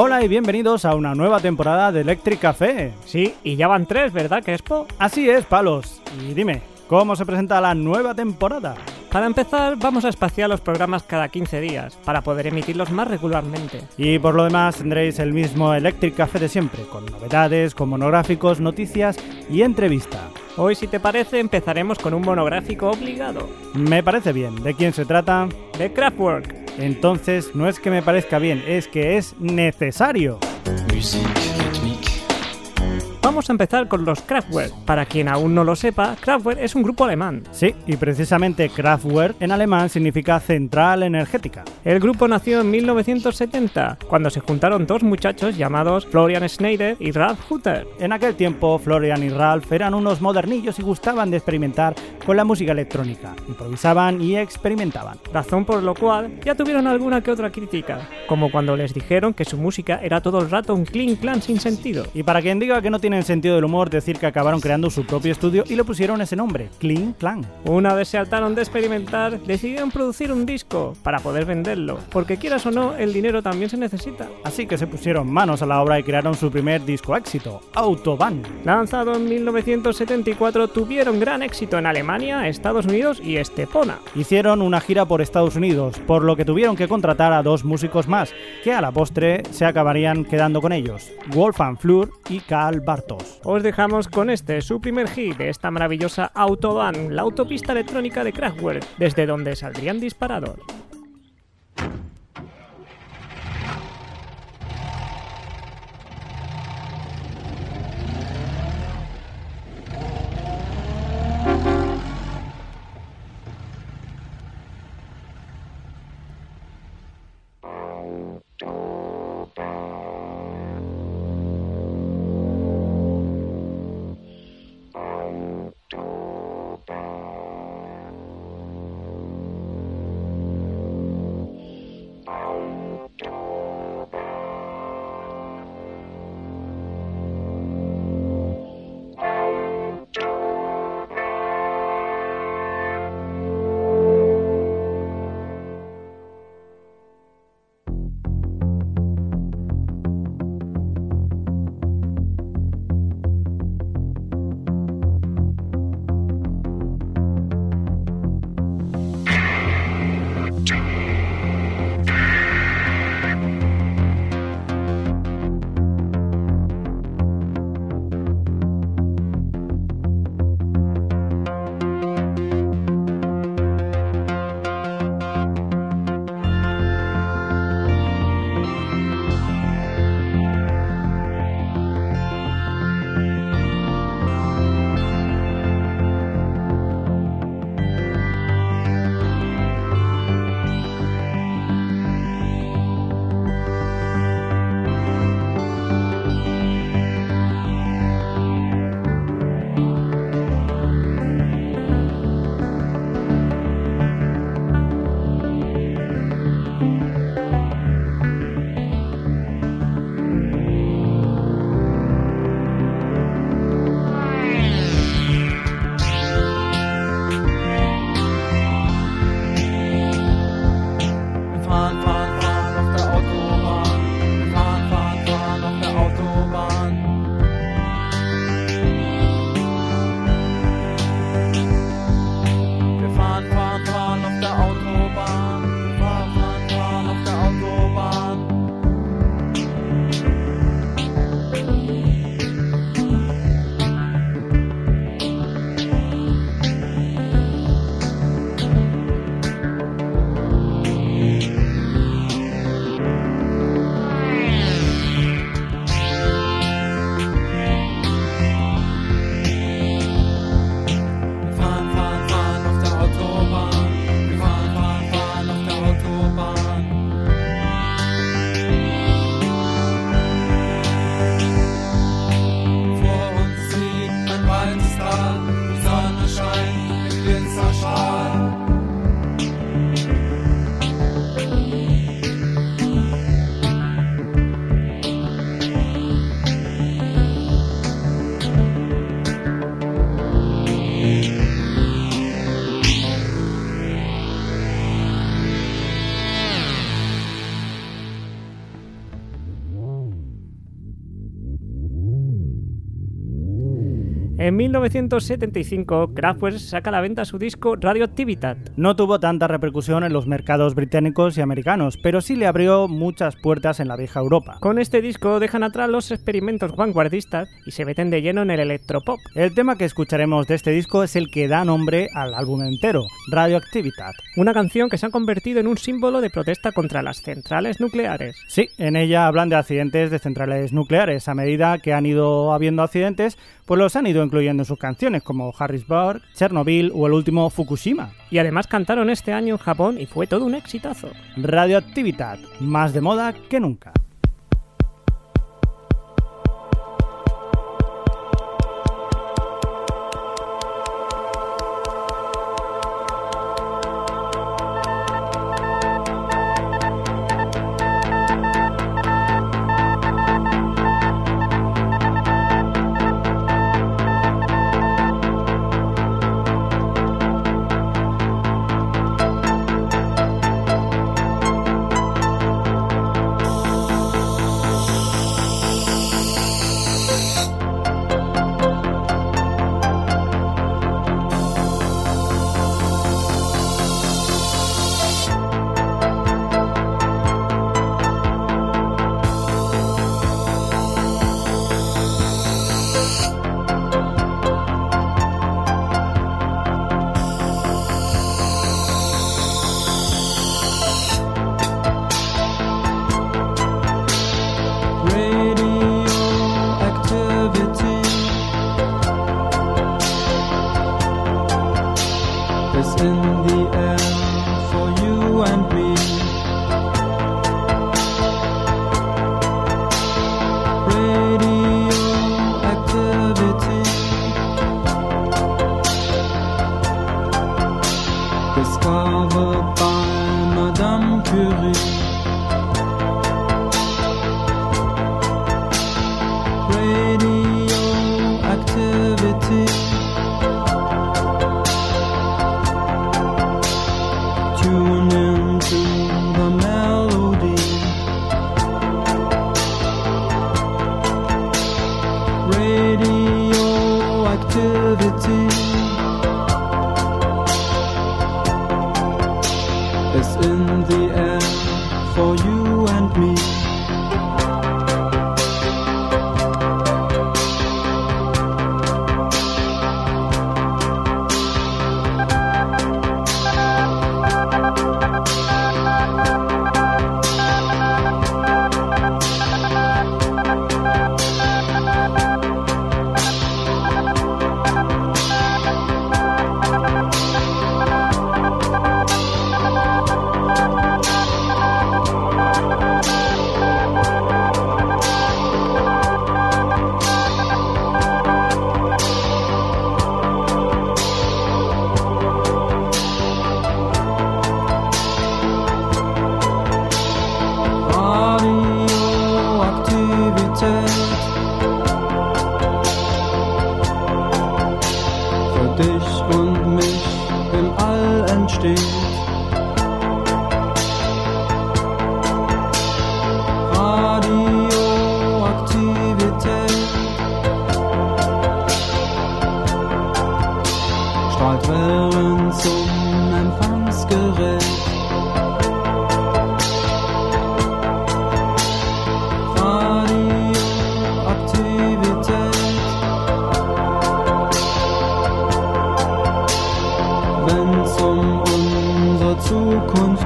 Hola y bienvenidos a una nueva temporada de Electric Café. Sí, y ya van tres, ¿verdad, Crespo? Así es, palos. Y dime, ¿cómo se presenta la nueva temporada? Para empezar, vamos a espaciar los programas cada 15 días, para poder emitirlos más regularmente. Y por lo demás tendréis el mismo Electric Café de siempre, con novedades, con monográficos, noticias y entrevista. Hoy, si te parece, empezaremos con un monográfico obligado. Me parece bien. ¿De quién se trata? De Kraftwerk. Entonces, no es que me parezca bien, es que es necesario. Vamos a empezar con los Kraftwerk. Para quien aún no lo sepa, Kraftwerk es un grupo alemán. Sí, y precisamente Kraftwerk en alemán significa central energética. El grupo nació en 1970, cuando se juntaron dos muchachos llamados Florian Schneider y Ralf Hutter. En aquel tiempo, Florian y Ralph eran unos modernillos y gustaban de experimentar con la música electrónica. Improvisaban y experimentaban. Razón por lo cual ya tuvieron alguna que otra crítica, como cuando les dijeron que su música era todo el rato un clean clan sin sentido. Y para quien diga que no tienen sentido del humor, decir que acabaron creando su propio estudio y le pusieron ese nombre, Clean Clan. Una vez se hartaron de experimentar, decidieron producir un disco para poder venderlo, porque quieras o no, el dinero también se necesita. Así que se pusieron manos a la obra y crearon su primer disco éxito, Autobahn. Lanzado en 1974, tuvieron gran éxito en Alemania, Estados Unidos y Estepona. Hicieron una gira por Estados Unidos, por lo que tuvieron que contratar a dos músicos más, que a la postre se acabarían quedando con ellos, Wolfgang Flur y Karl Os dejamos con este, su primer hit de esta maravillosa Autobahn, la autopista electrónica de Kraftwerk, desde donde saldrían disparados. 1975, Kraftwerk saca a la venta su disco Radioactivitat. No tuvo tanta repercusión en los mercados británicos y americanos, pero sí le abrió muchas puertas en la vieja Europa. Con este disco dejan atrás los experimentos vanguardistas y se meten de lleno en el electropop. El tema que escucharemos de este disco es el que da nombre al álbum entero, Radioactivitat. Una canción que se ha convertido en un símbolo de protesta contra las centrales nucleares. Sí, en ella hablan de accidentes de centrales nucleares. A medida que han ido habiendo accidentes, pues los han ido incluyendo en sus canciones, como Harrisburg, Chernobyl o el último Fukushima. Y además cantaron este año en Japón y fue todo un exitazo. Radioactividad, más de moda que nunca.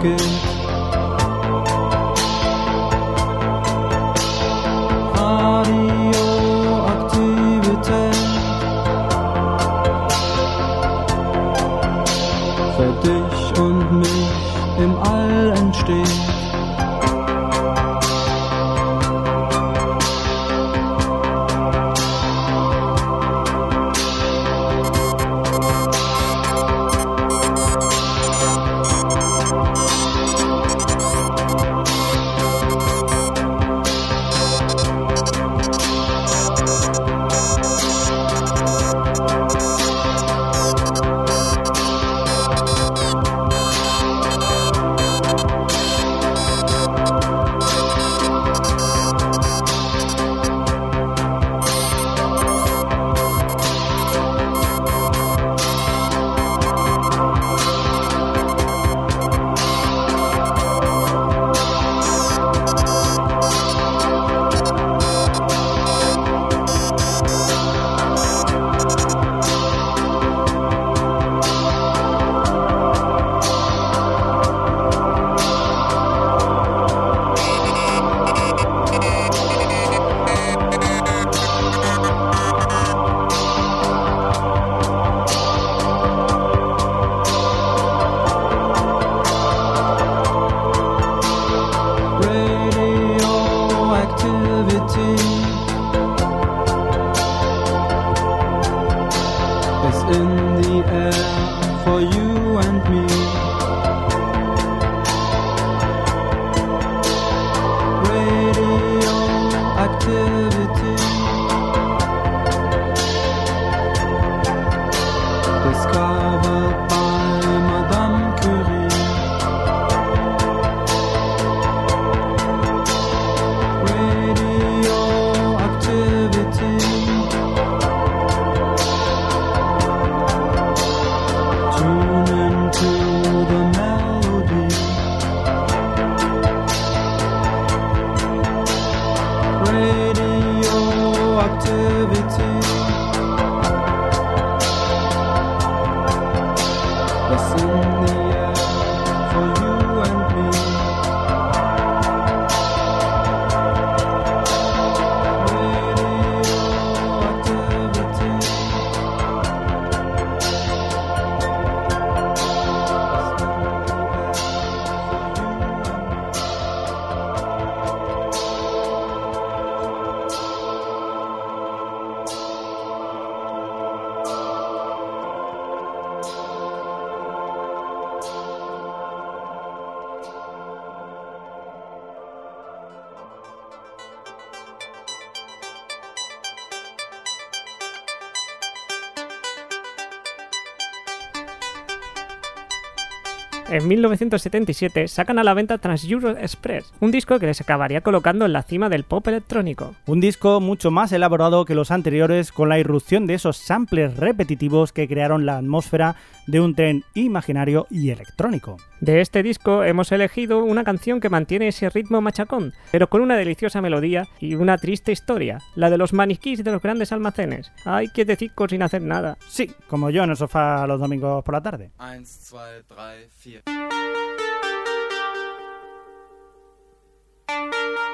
pocket En 1977 sacan a la venta Trans Euro Express, un disco que les acabaría colocando en la cima del pop electrónico. Un disco mucho más elaborado que los anteriores con la irrupción de esos samples repetitivos que crearon la atmósfera de un tren imaginario y electrónico. De este disco hemos elegido una canción que mantiene ese ritmo machacón, pero con una deliciosa melodía y una triste historia, la de los maniquís de los grandes almacenes. Hay que decir sin hacer nada. Sí, como yo en el sofá los domingos por la tarde. 1, 2, 3, 4.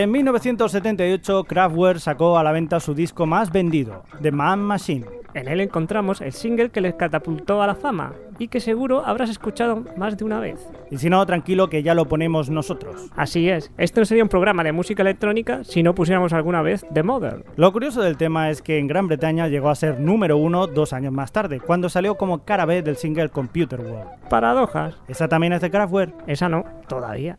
En 1978, Kraftwerk sacó a la venta su disco más vendido, The Man Machine. En él encontramos el single que les catapultó a la fama y que seguro habrás escuchado más de una vez. Y si no, tranquilo que ya lo ponemos nosotros. Así es, este no sería un programa de música electrónica si no pusiéramos alguna vez The Mother. Lo curioso del tema es que en Gran Bretaña llegó a ser número uno dos años más tarde, cuando salió como cara B del single Computer World. Paradojas. ¿Esa también es de Kraftwerk? Esa no, todavía.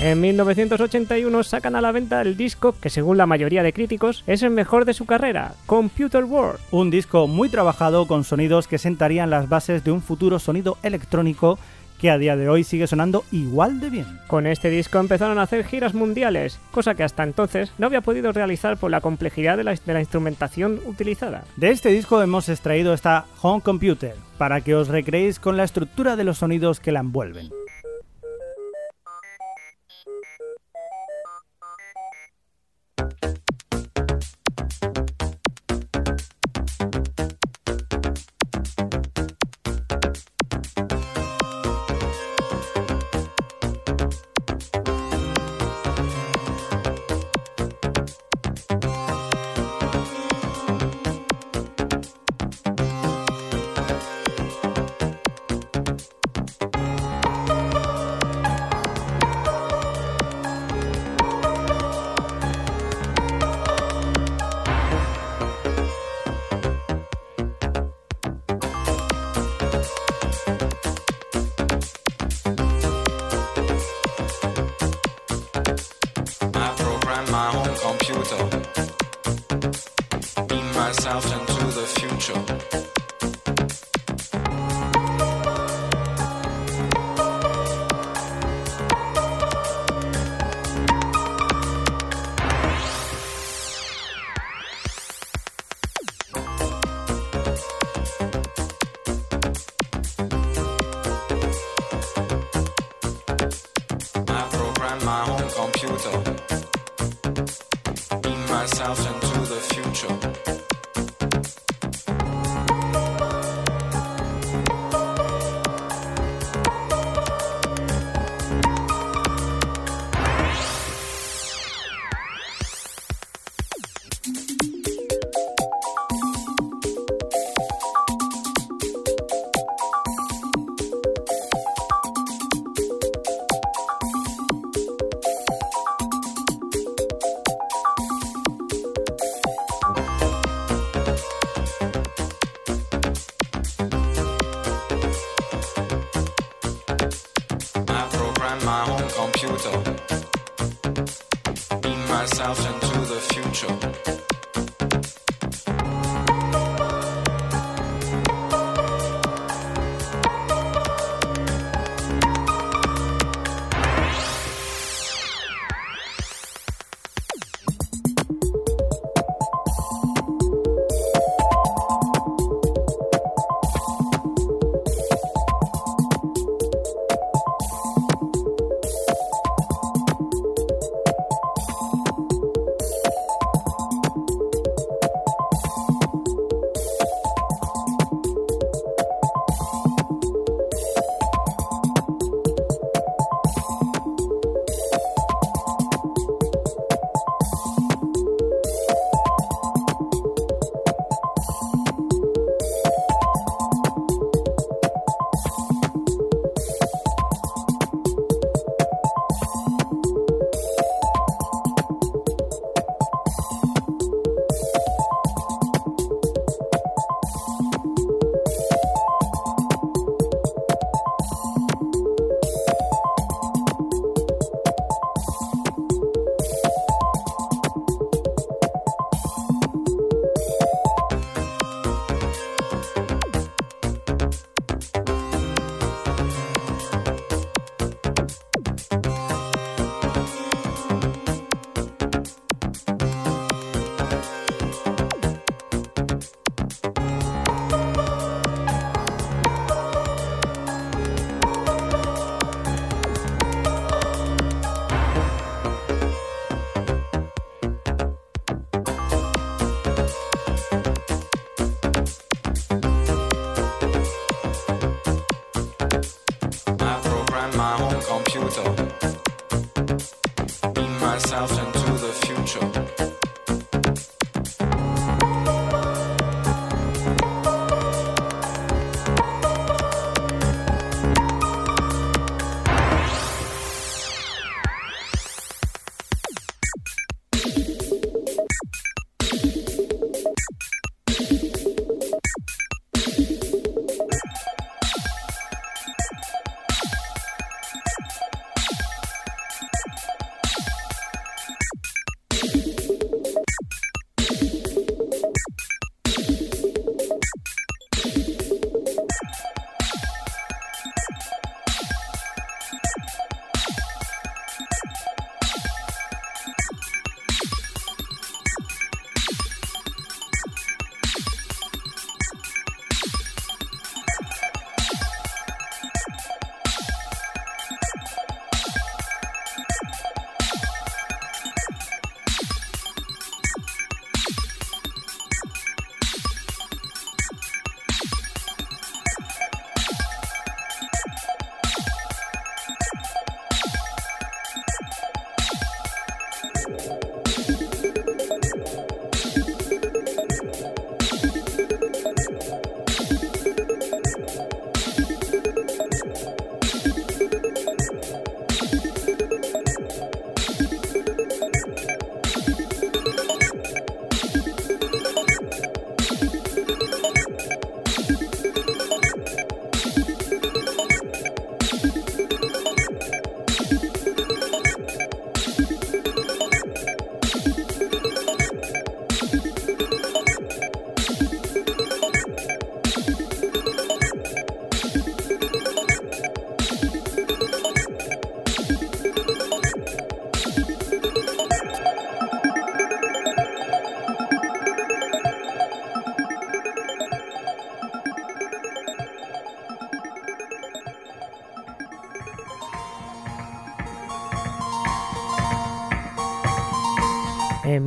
En 1981 sacan a la venta el disco que según la mayoría de críticos es el mejor de su carrera, Computer World. Un disco muy trabajado con sonidos que sentarían las bases de un futuro sonido electrónico que a día de hoy sigue sonando igual de bien. Con este disco empezaron a hacer giras mundiales, cosa que hasta entonces no había podido realizar por la complejidad de la, de la instrumentación utilizada. De este disco hemos extraído esta Home Computer, para que os recreéis con la estructura de los sonidos que la envuelven.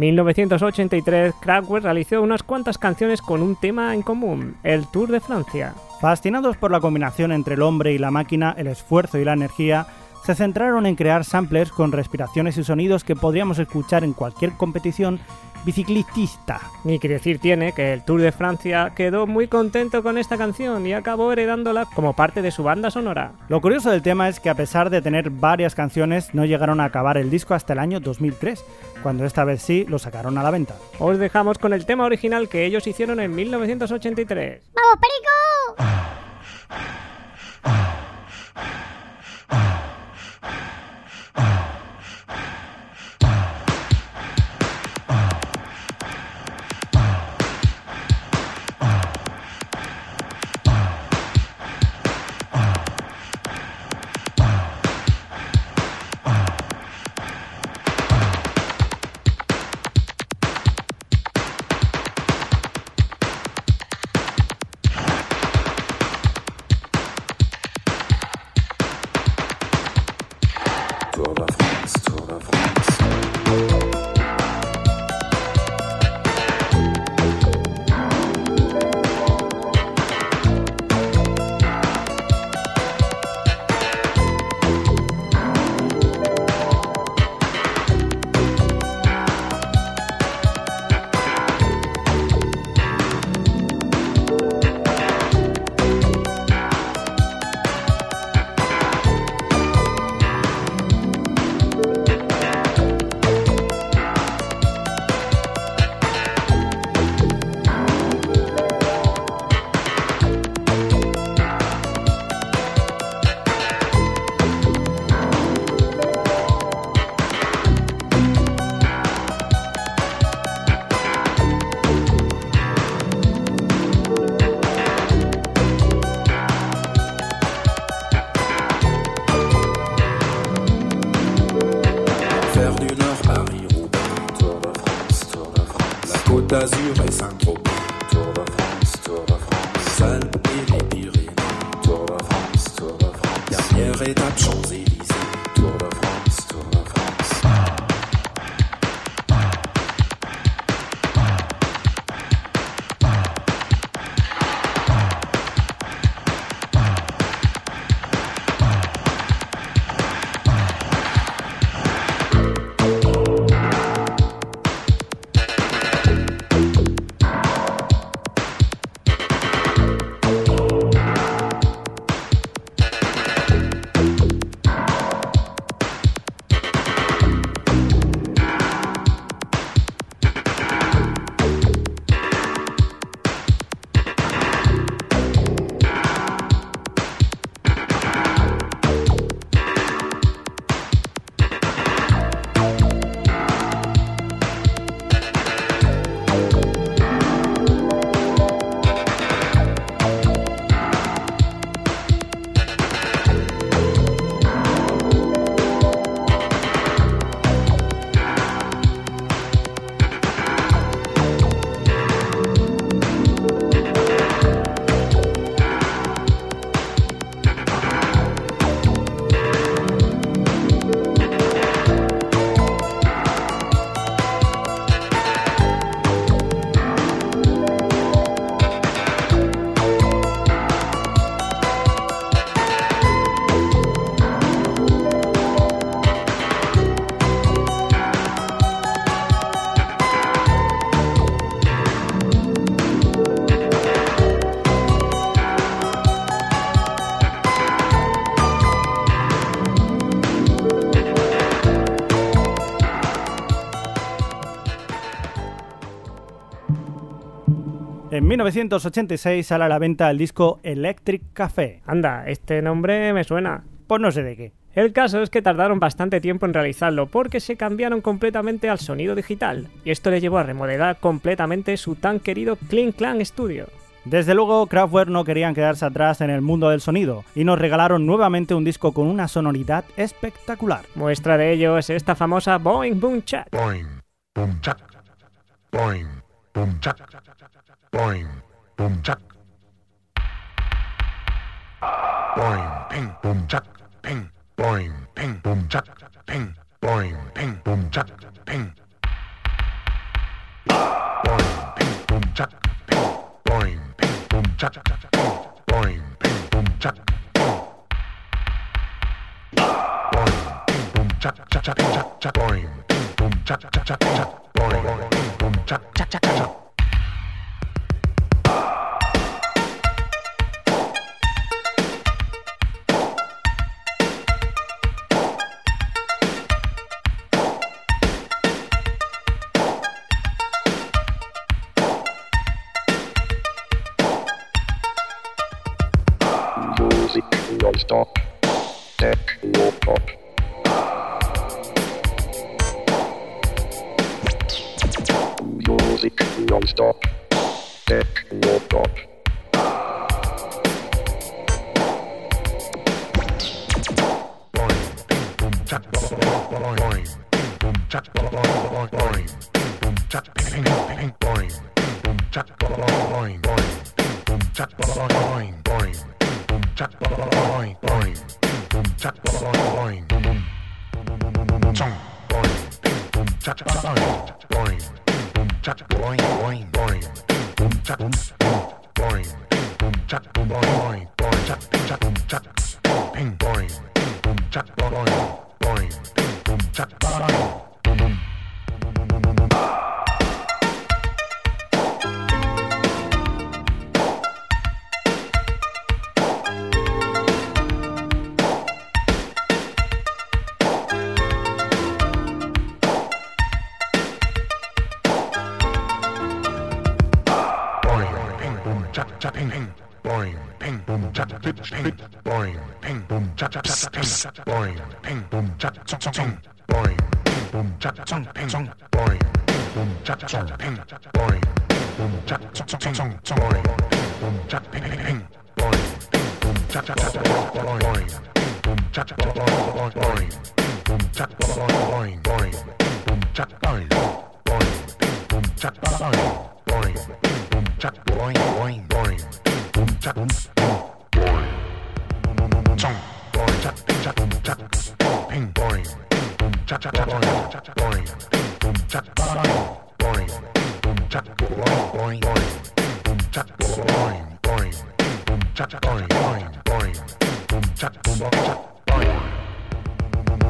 1983, Kraftwerk realizó unas cuantas canciones con un tema en común, el Tour de Francia. Fascinados por la combinación entre el hombre y la máquina, el esfuerzo y la energía, se centraron en crear samplers con respiraciones y sonidos que podríamos escuchar en cualquier competición biciclista. Ni que decir tiene que el Tour de Francia quedó muy contento con esta canción y acabó heredándola como parte de su banda sonora. Lo curioso del tema es que a pesar de tener varias canciones, no llegaron a acabar el disco hasta el año 2003, cuando esta vez sí lo sacaron a la venta. Os dejamos con el tema original que ellos hicieron en 1983. ¡Vamos, Perico! Brasil vai sambar. 1986 sale a la venta el disco Electric Café. Anda, este nombre me suena. Pues no sé de qué. El caso es que tardaron bastante tiempo en realizarlo porque se cambiaron completamente al sonido digital, y esto le llevó a remodelar completamente su tan querido Clean Clan Studio. Desde luego, Kraftwerk no querían quedarse atrás en el mundo del sonido y nos regalaron nuevamente un disco con una sonoridad espectacular. Muestra de ello es esta famosa Boing Boom Chat. Boing, boom chuck. Boing, boom chuck. Boing, boom chuck. Boing, ping, boom chuck, ping. Boing, ping, boom chuck, ping. Boing, ping, boom chuck, ping. boom cha boing boom cha boing boom cha boing boom cha cha cha cha cha boing boom cha cha cha cha boing boom cha cha cha cha cha cha ping ping boing ping boom cha pip ping boing ping boom cha cha cha ping boing ping boom cha cha cha ping boing ping boom cha cha ping boing ping boom cha cha ping boing boom cha cha cha ping boing boom cha ping ping ping boing ping boom cha cha cha boing ping boom cha cha boing boing ping boom cha boing boing ping boom cha boing boing ping boom cha boing boing ping boom cha boing boing boing ping boom cha boom boing chong boing cha ping cha boom cha ping boing ping boom cha cha cha boing boing ping boom cha boing boing ping boom cha boing boing boing ping boom cha boing boing ping boom cha boing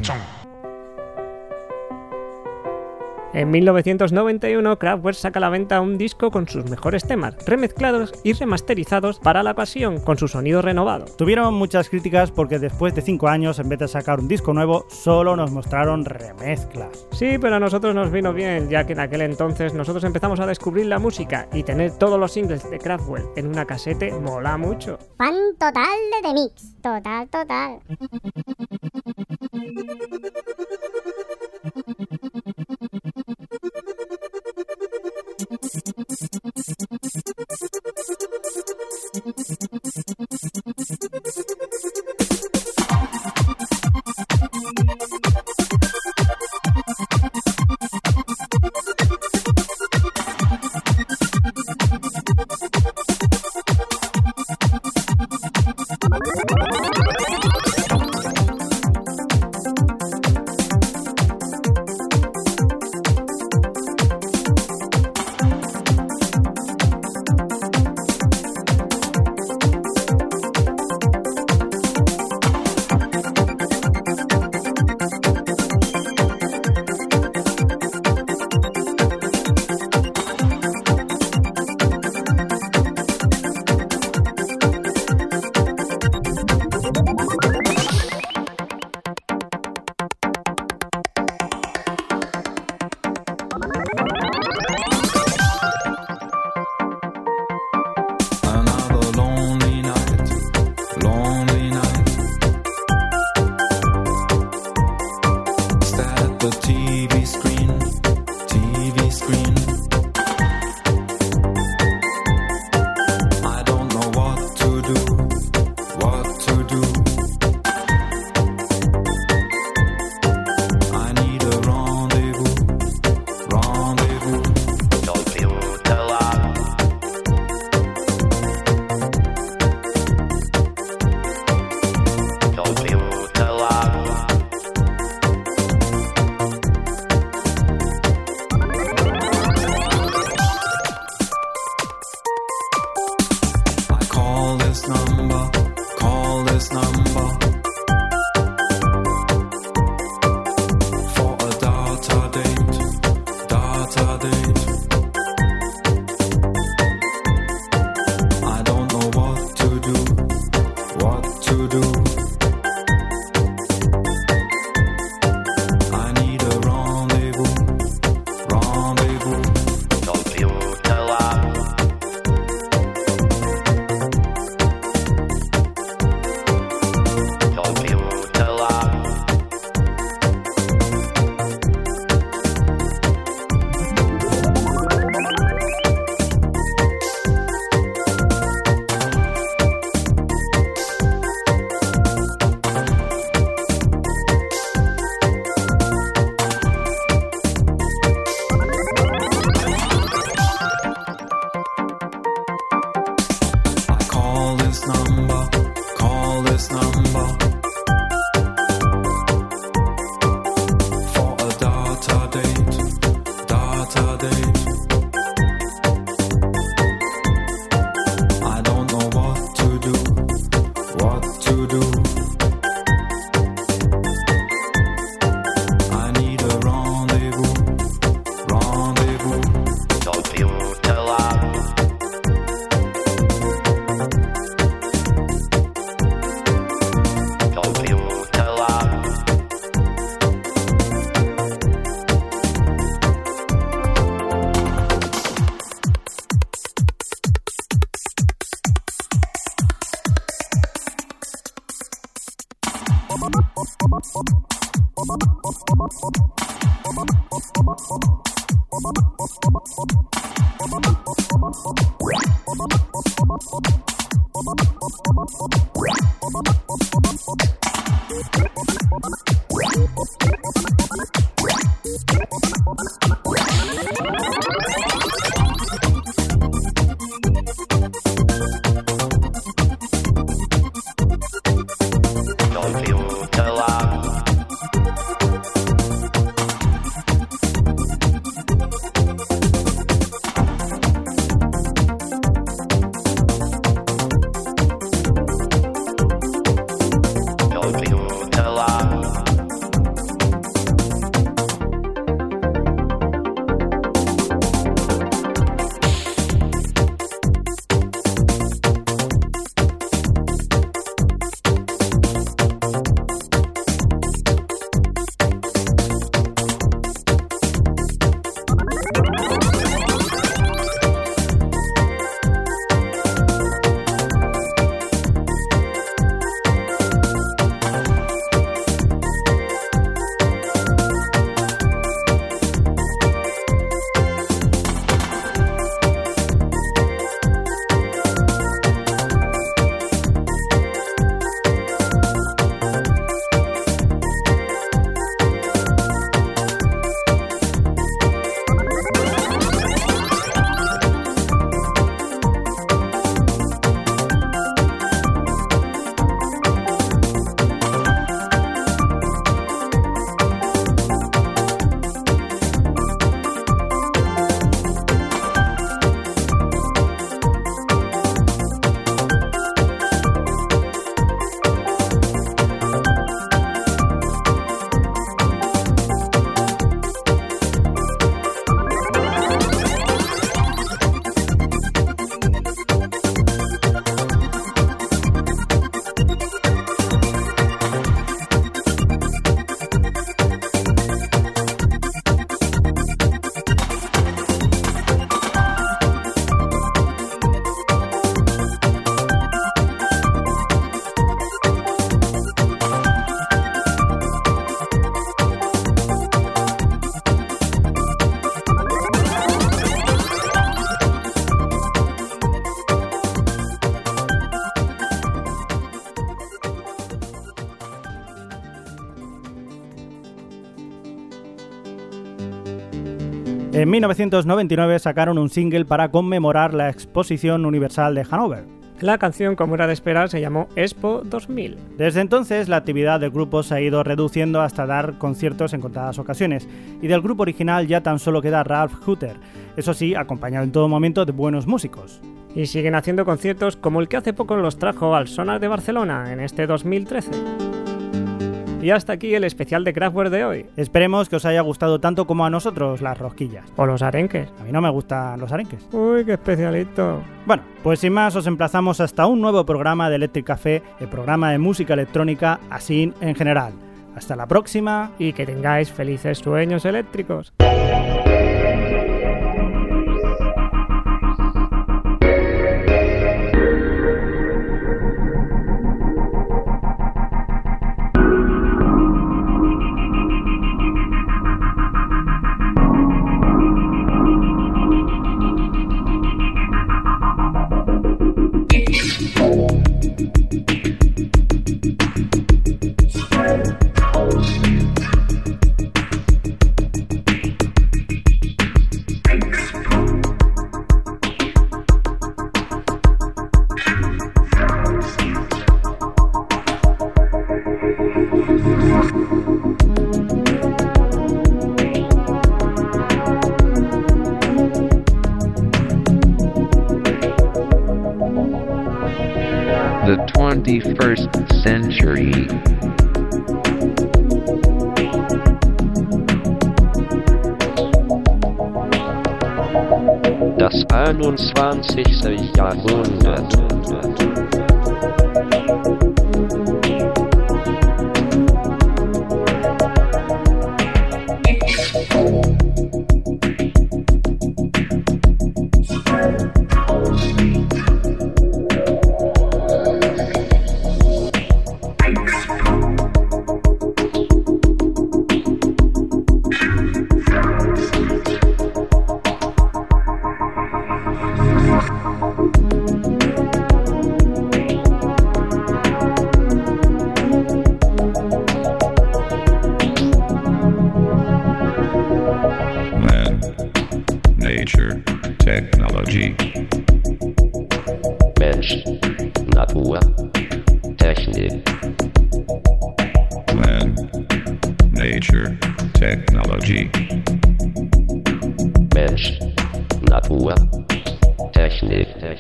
Chong. En 1991, Kraftwerk saca a la venta un disco con sus mejores temas, remezclados y remasterizados para la ocasión, con su sonido renovado. Tuvieron muchas críticas porque después de 5 años, en vez de sacar un disco nuevo, solo nos mostraron remezclas. Sí, pero a nosotros nos vino bien, ya que en aquel entonces nosotros empezamos a descubrir la música y tener todos los singles de Kraftwerk en una casete mola mucho. Fan total de The Mix. Total, total. Thank you. 1999 sacaron un single para conmemorar la Exposición Universal de Hannover. La canción, como era de esperar, se llamó Expo 2000. Desde entonces, la actividad del grupo se ha ido reduciendo hasta dar conciertos en contadas ocasiones, y del grupo original ya tan solo queda Ralph Hutter, eso sí, acompañado en todo momento de buenos músicos. Y siguen haciendo conciertos como el que hace poco los trajo al Sonar de Barcelona en este 2013. Y hasta aquí el especial de Kraftwerk de hoy. Esperemos que os haya gustado tanto como a nosotros las rosquillas. O los arenques. A mí no me gustan los arenques. Uy, qué especialito. Bueno, pues sin más os emplazamos hasta un nuevo programa de Electric Café, el programa de música electrónica así en general. Hasta la próxima. Y que tengáis felices sueños eléctricos. Century. Das 21. Jahrhundert.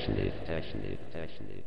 technique, technique, technique.